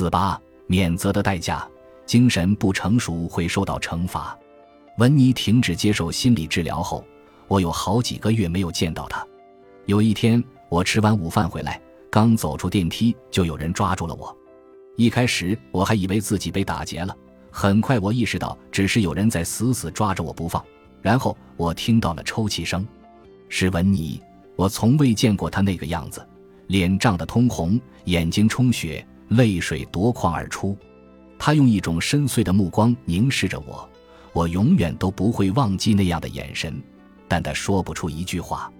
四八免责的代价，精神不成熟会受到惩罚。文尼停止接受心理治疗后，我有好几个月没有见到他。有一天，我吃完午饭回来，刚走出电梯，就有人抓住了我。一开始我还以为自己被打劫了，很快我意识到只是有人在死死抓着我不放。然后我听到了抽泣声，是文尼。我从未见过他那个样子，脸涨得通红，眼睛充血，泪水夺眶而出。他用一种深邃的目光凝视着我，我永远都不会忘记那样的眼神。但他说不出一句话。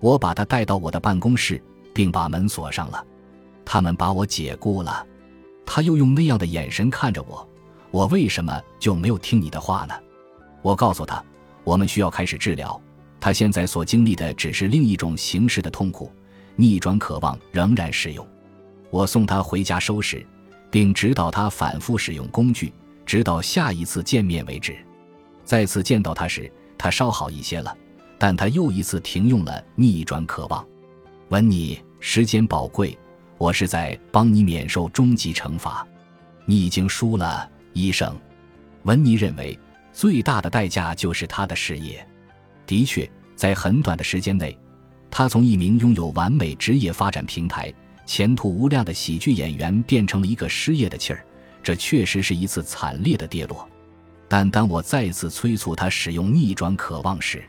我把他带到我的办公室，并把门锁上了。他们把我解雇了。他又用那样的眼神看着我。我为什么就没有听你的话呢？我告诉他。我们需要开始治疗。他现在所经历的只是另一种形式的痛苦，逆转渴望仍然适用。我送他回家收拾，并指导他反复使用工具，直到下一次见面为止。再次见到他时，他稍好一些了，但他又一次停用了逆转渴望。文尼，时间宝贵，我是在帮你免受终极惩罚。你已经输了，医生。文尼认为。最大的代价就是他的事业。的确，在很短的时间内，他从一名拥有完美职业发展平台、前途无量的喜剧演员变成了一个失业的气儿。这确实是一次惨烈的跌落。但当我再次催促他使用逆转渴望时，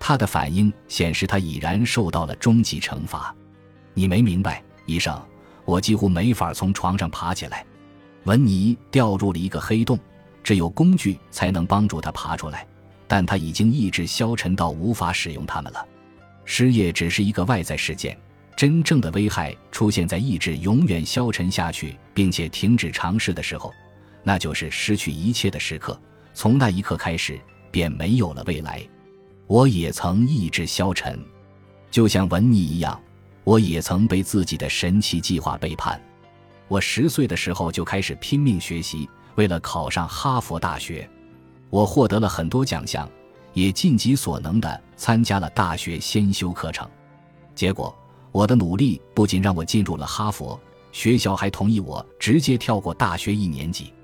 他的反应显示他已然受到了终极惩罚。你没明白，医生，我几乎没法从床上爬起来。文尼掉入了一个黑洞。只有工具才能帮助他爬出来，但他已经意志消沉到无法使用它们了。失业只是一个外在事件，真正的危害出现在意志永远消沉下去，并且停止尝试的时候，那就是失去一切的时刻。从那一刻开始，便没有了未来。我也曾意志消沉，就像文尼一样，我也曾被自己的神奇计划背叛。我十岁的时候就开始拼命学习。为了考上哈佛大学，我获得了很多奖项，也尽己所能地参加了大学先修课程。结果，我的努力不仅让我进入了哈佛学校，还同意我直接跳过大学一年级。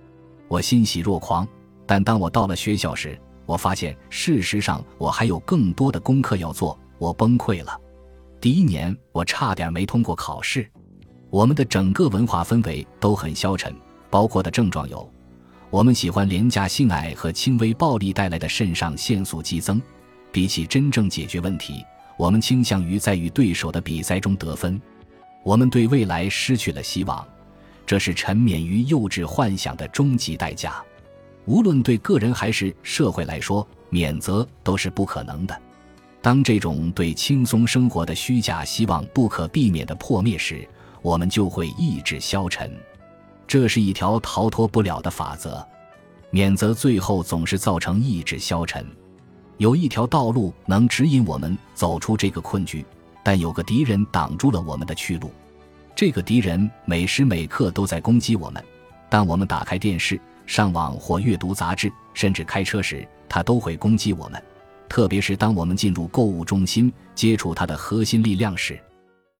我欣喜若狂。但当我到了学校时，我发现事实上我还有更多的功课要做。我崩溃了。第一年，我差点没通过考试。我们的整个文化氛围都很消沉，包括的症状有。我们喜欢廉价性爱和轻微暴力带来的肾上腺素激增，比起真正解决问题，我们倾向于在与对手的比赛中得分。我们对未来失去了希望，这是沉湎于幼稚幻想的终极代价。无论对个人还是社会来说，免责都是不可能的。当这种对轻松生活的虚假希望不可避免地破灭时，我们就会意志消沉。这是一条逃脱不了的法则，免责最后总是造成意志消沉。有一条道路能指引我们走出这个困局，但有个敌人挡住了我们的去路。这个敌人每时每刻都在攻击我们。当我们打开电视、上网或阅读杂志，甚至开车时，他都会攻击我们。特别是当我们进入购物中心，接触他的核心力量时。